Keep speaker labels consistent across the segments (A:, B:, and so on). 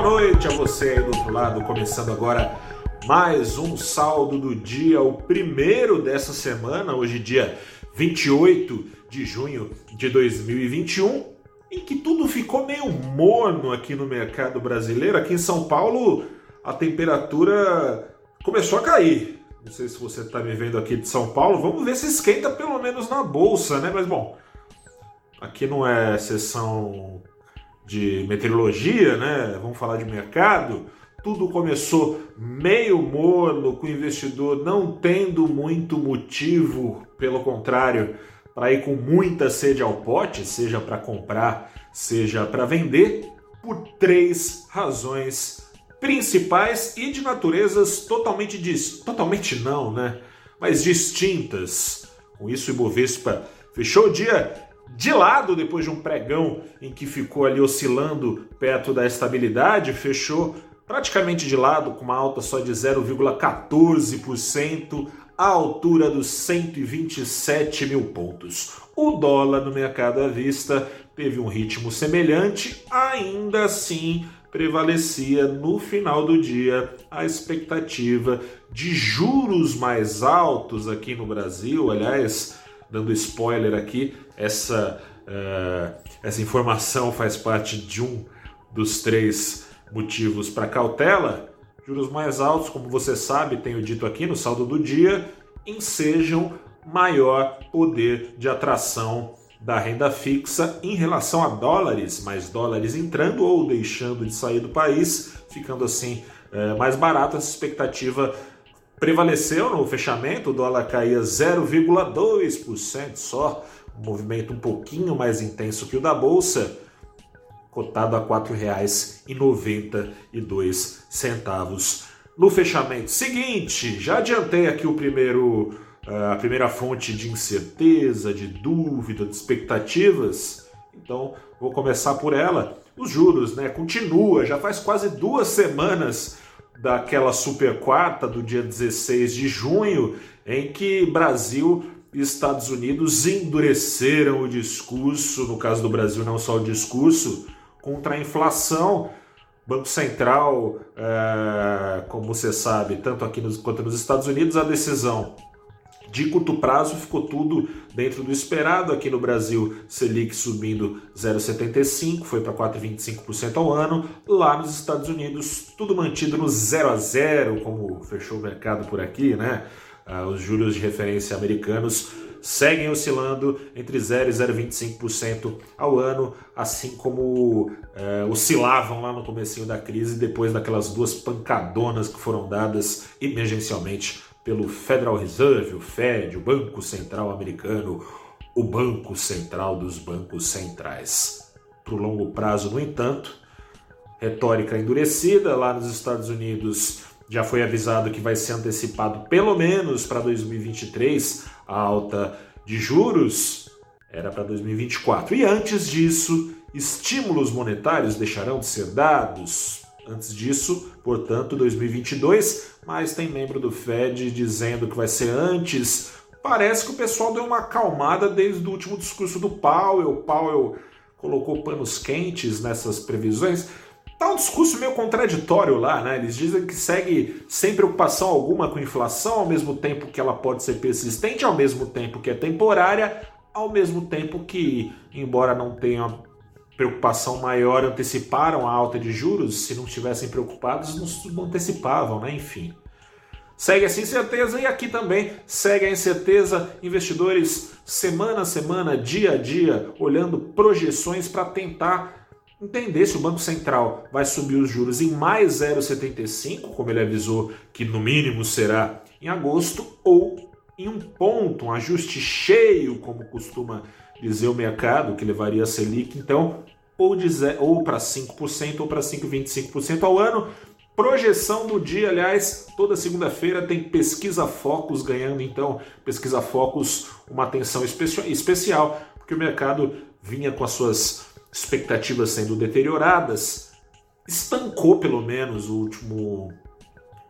A: Boa noite a você aí do outro lado, começando agora mais um saldo do dia, o primeiro dessa semana, hoje dia 28 de junho de 2021, em que tudo ficou meio morno aqui no mercado brasileiro. Aqui em São Paulo, a temperatura começou a cair. Não sei se você está me vendo aqui de São Paulo. Vamos ver se esquenta pelo menos na bolsa, né? Mas bom, aqui não é sessão de meteorologia, né? Vamos falar de mercado. Tudo começou meio morno, com o investidor não tendo muito motivo, pelo contrário, para ir com muita sede ao pote, seja para comprar, seja para vender, por três razões principais e de naturezas totalmente dis... totalmente não, né? Mas distintas. Com isso, o Ibovespa fechou o dia de lado depois de um pregão em que ficou ali oscilando perto da estabilidade, fechou praticamente de lado com uma alta só de 0,14% à altura dos 127 mil pontos. O dólar no mercado à vista teve um ritmo semelhante, ainda assim prevalecia no final do dia a expectativa de juros mais altos aqui no Brasil. Aliás, dando spoiler aqui, essa, uh, essa informação faz parte de um dos três motivos para cautela. Juros mais altos, como você sabe, tenho dito aqui no saldo do dia, ensejam maior poder de atração da renda fixa em relação a dólares, mais dólares entrando ou deixando de sair do país, ficando assim é, mais barato. Essa expectativa prevaleceu no fechamento, o dólar caía 0,2% só, um movimento um pouquinho mais intenso que o da bolsa, cotado a R$ 4,92 no fechamento seguinte. Já adiantei aqui o primeiro a primeira fonte de incerteza, de dúvida, de expectativas. Então, vou começar por ela. Os juros, né? Continua, já faz quase duas semanas daquela super quarta do dia 16 de junho, em que Brasil e Estados Unidos endureceram o discurso, no caso do Brasil, não só o discurso, contra a inflação. Banco Central, é, como você sabe, tanto aqui nos, quanto nos Estados Unidos, a decisão de curto prazo ficou tudo dentro do esperado. Aqui no Brasil, Selic subindo 0,75, foi para 4,25% ao ano. Lá nos Estados Unidos, tudo mantido no 0 a 0, como fechou o mercado por aqui, né? Ah, os juros de referência americanos seguem oscilando entre 0 e 0,25% ao ano, assim como eh, oscilavam lá no comecinho da crise, depois daquelas duas pancadonas que foram dadas emergencialmente pelo Federal Reserve, o Fed, o Banco Central Americano, o Banco Central dos Bancos Centrais. Para o longo prazo, no entanto, retórica endurecida lá nos Estados Unidos já foi avisado que vai ser antecipado pelo menos para 2023 a alta de juros era para 2024. E antes disso, estímulos monetários deixarão de ser dados. Antes disso, portanto, 2022, mas tem membro do Fed dizendo que vai ser antes. Parece que o pessoal deu uma acalmada desde o último discurso do Powell. Powell colocou panos quentes nessas previsões. Tá um discurso meio contraditório lá, né? Eles dizem que segue sem preocupação alguma com inflação, ao mesmo tempo que ela pode ser persistente, ao mesmo tempo que é temporária, ao mesmo tempo que, embora não tenha preocupação maior, anteciparam a alta de juros, se não estivessem preocupados, não antecipavam, né? Enfim. Segue essa incerteza e aqui também segue a incerteza. Investidores, semana a semana, dia a dia, olhando projeções para tentar entender se o Banco Central vai subir os juros em mais 0,75, como ele avisou que no mínimo será em agosto, ou em um ponto, um ajuste cheio, como costuma dizer o mercado, que levaria a Selic, então, ou, ou para 5% ou para 5,25% ao ano. Projeção do dia, aliás, toda segunda-feira tem Pesquisa Focus ganhando, então, Pesquisa Focus, uma atenção especial, porque o mercado vinha com as suas expectativas sendo deterioradas, estancou pelo menos o último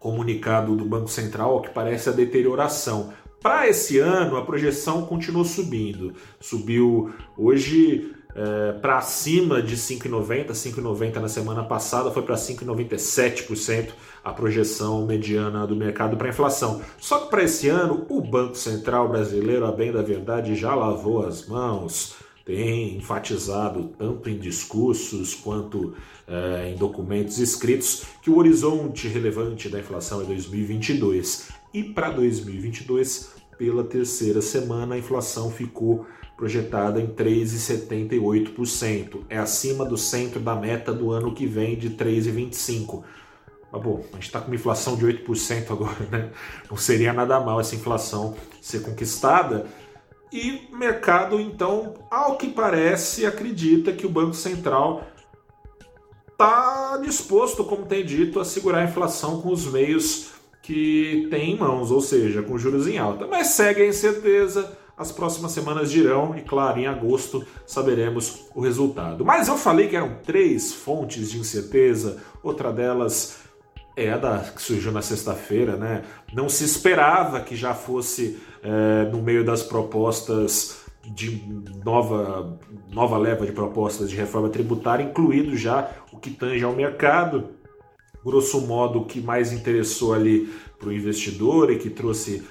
A: comunicado do Banco Central, que parece a deterioração. Para esse ano, a projeção continuou subindo. Subiu hoje é, para acima de 5,90, 5,90 na semana passada, foi para 5,97% a projeção mediana do mercado para inflação. Só que para esse ano, o Banco Central brasileiro, a bem da verdade, já lavou as mãos, tem enfatizado tanto em discursos quanto é, em documentos escritos que o horizonte relevante da inflação é 2022. E para 2022, pela terceira semana, a inflação ficou projetada em 3,78%. É acima do centro da meta do ano que vem de 3,25%. Mas, bom, a gente está com uma inflação de 8% agora, né? Não seria nada mal essa inflação ser conquistada. E o mercado, então, ao que parece, acredita que o Banco Central está disposto, como tem dito, a segurar a inflação com os meios que tem em mãos, ou seja, com juros em alta. Mas segue a incerteza as próximas semanas dirão e, claro, em agosto saberemos o resultado. Mas eu falei que eram três fontes de incerteza, outra delas é a da, que surgiu na sexta-feira, né? Não se esperava que já fosse é, no meio das propostas de nova, nova leva de propostas de reforma tributária, incluído já o que tange ao mercado. Grosso modo, o que mais interessou ali para o investidor e que trouxe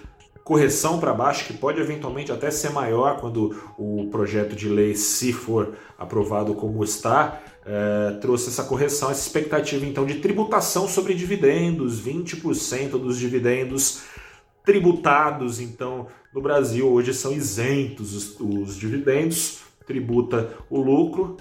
A: correção para baixo, que pode eventualmente até ser maior quando o projeto de lei, se for aprovado como está, é, trouxe essa correção, essa expectativa então de tributação sobre dividendos, 20% dos dividendos tributados, então no Brasil. Hoje são isentos os, os dividendos, tributa o lucro,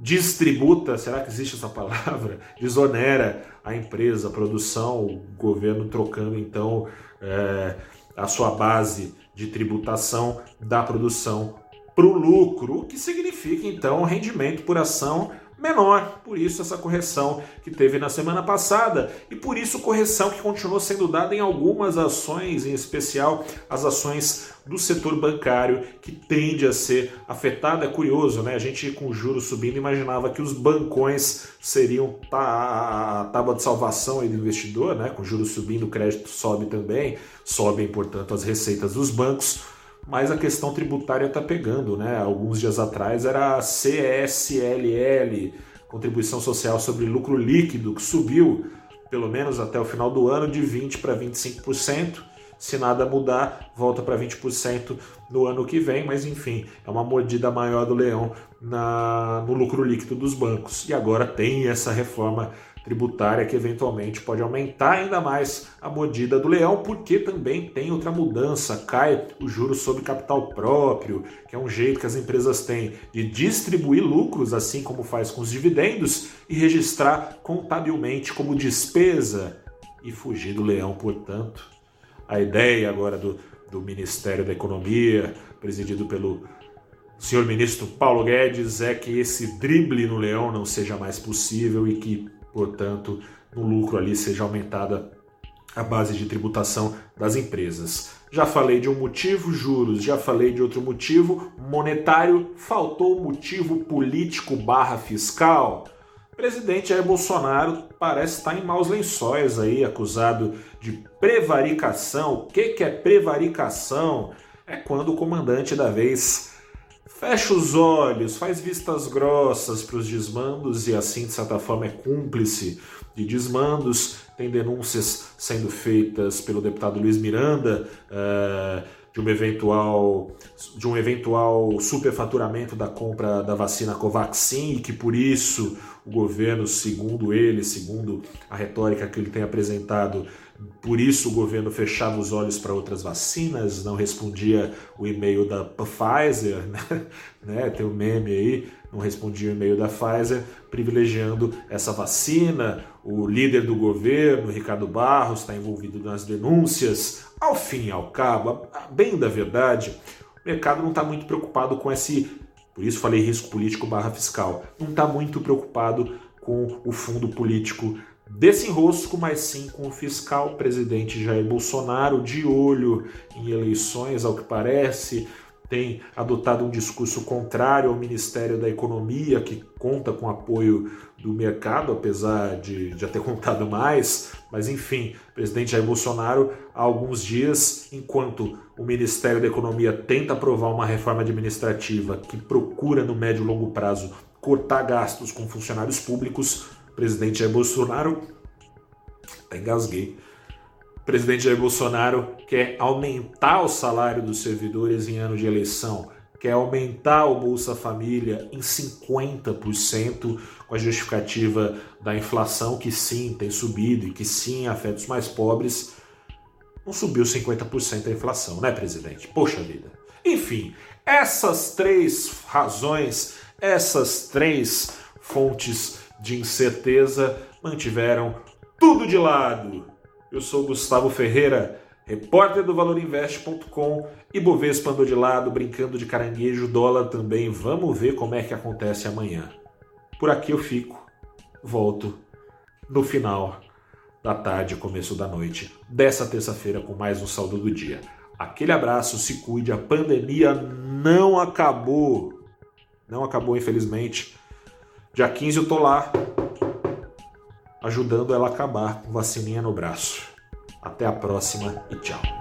A: distributa, será que existe essa palavra? Desonera a empresa, a produção, o governo trocando então é, a sua base de tributação da produção para o lucro, o que significa então rendimento por ação menor. Por isso essa correção que teve na semana passada e por isso correção que continuou sendo dada em algumas ações, em especial as ações do setor bancário que tende a ser afetado. É curioso, né? A gente com juros subindo imaginava que os bancões seriam a tábua de salvação do investidor, né? Com juros subindo, o crédito sobe também, sobem, portanto, as receitas dos bancos mas a questão tributária está pegando, né? Alguns dias atrás era a CSLL, Contribuição Social sobre Lucro Líquido, que subiu pelo menos até o final do ano de 20% para 25%. Se nada mudar, volta para 20% no ano que vem, mas enfim, é uma mordida maior do leão na, no lucro líquido dos bancos. E agora tem essa reforma tributária que eventualmente pode aumentar ainda mais a mordida do leão, porque também tem outra mudança, cai o juro sobre capital próprio, que é um jeito que as empresas têm de distribuir lucros, assim como faz com os dividendos, e registrar contabilmente como despesa e fugir do leão, portanto. A ideia agora do, do Ministério da Economia, presidido pelo senhor ministro Paulo Guedes, é que esse drible no leão não seja mais possível e que portanto, no lucro ali seja aumentada a base de tributação das empresas. Já falei de um motivo, juros, já falei de outro motivo, monetário, faltou motivo político barra fiscal. O presidente Jair Bolsonaro parece estar em maus lençóis aí, acusado de prevaricação. O que, que é prevaricação? É quando o comandante da vez fecha os olhos, faz vistas grossas para os desmandos e assim, de certa forma, é cúmplice de desmandos. Tem denúncias sendo feitas pelo deputado Luiz Miranda uh, de, uma eventual, de um eventual superfaturamento da compra da vacina Covaxin e que por isso o governo, segundo ele, segundo a retórica que ele tem apresentado, por isso o governo fechava os olhos para outras vacinas, não respondia o e-mail da Pfizer, né? né? Tem um meme aí, não respondia o e-mail da Pfizer, privilegiando essa vacina. O líder do governo, Ricardo Barros, está envolvido nas denúncias. Ao fim e ao cabo, bem da verdade, o mercado não está muito preocupado com esse, por isso falei risco político barra fiscal, não está muito preocupado com o fundo político desse enrosco, mas sim com o fiscal presidente Jair Bolsonaro de olho em eleições, ao que parece, tem adotado um discurso contrário ao Ministério da Economia, que conta com apoio do mercado, apesar de já ter contado mais. Mas enfim, o presidente Jair Bolsonaro, há alguns dias, enquanto o Ministério da Economia tenta aprovar uma reforma administrativa que procura, no médio e longo prazo, cortar gastos com funcionários públicos, presidente Jair Bolsonaro. Até engasguei o presidente Jair Bolsonaro quer aumentar o salário dos servidores em ano de eleição, quer aumentar o Bolsa Família em 50%, com a justificativa da inflação, que sim tem subido e que sim afeta os mais pobres. Não subiu 50% a inflação, né, presidente? Poxa vida. Enfim, essas três razões, essas três fontes de incerteza mantiveram tudo de lado eu sou Gustavo Ferreira, repórter do valorinvest.com e Bovespa andou de lado, brincando de caranguejo, dólar também. Vamos ver como é que acontece amanhã. Por aqui eu fico, volto no final da tarde, começo da noite dessa terça-feira com mais um saldo do dia. Aquele abraço, se cuide, a pandemia não acabou. Não acabou, infelizmente. Dia 15 eu tô lá, ajudando ela a acabar com vacininha no braço. Até a próxima e tchau.